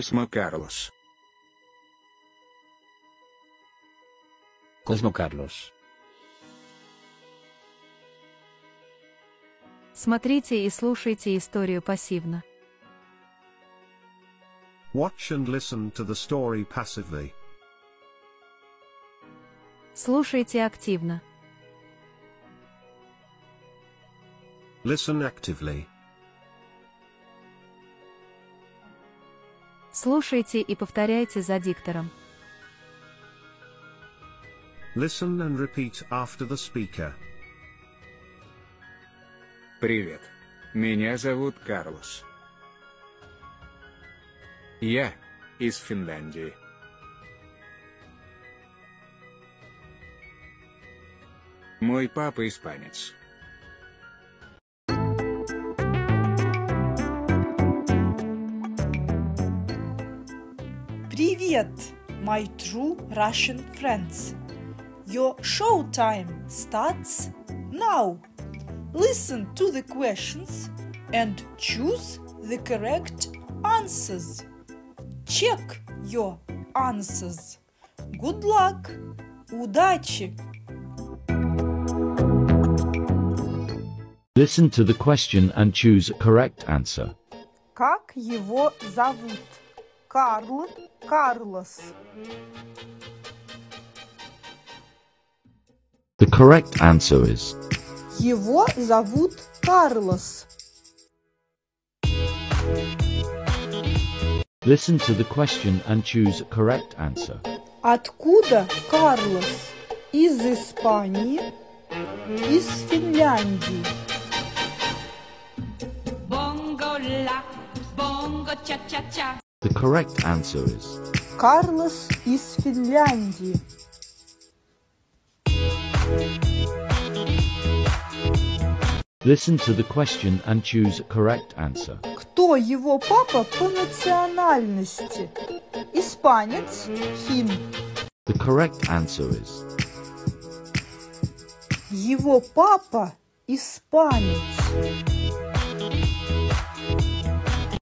Cosmo Carlos. Cosmo Carlos. Смотрите и слушайте историю пассивно. Watch and listen to the story passively. Слушайте активно. Listen actively. Слушайте и повторяйте за диктором. Listen and repeat after the speaker. Привет. Меня зовут Карлос. Я из Финляндии. Мой папа испанец. Привет, my true Russian friends. Your show time starts now. Listen to the questions and choose the correct answers. Check your answers. Good luck. Удачи! Listen to the question and choose a correct answer. Как его зовут? Карл, Карлос. The correct answer is Его зовут Карлос. Listen to the question and choose a correct answer. Откуда Карлос? Из Испании? Из Финляндии? Bongo la, bongo cha cha cha. The correct answer is Карлос из Финляндии. Listen to the question and choose a correct answer. Кто его папа по национальности? Испанец, фин. The correct answer is Его папа испанец.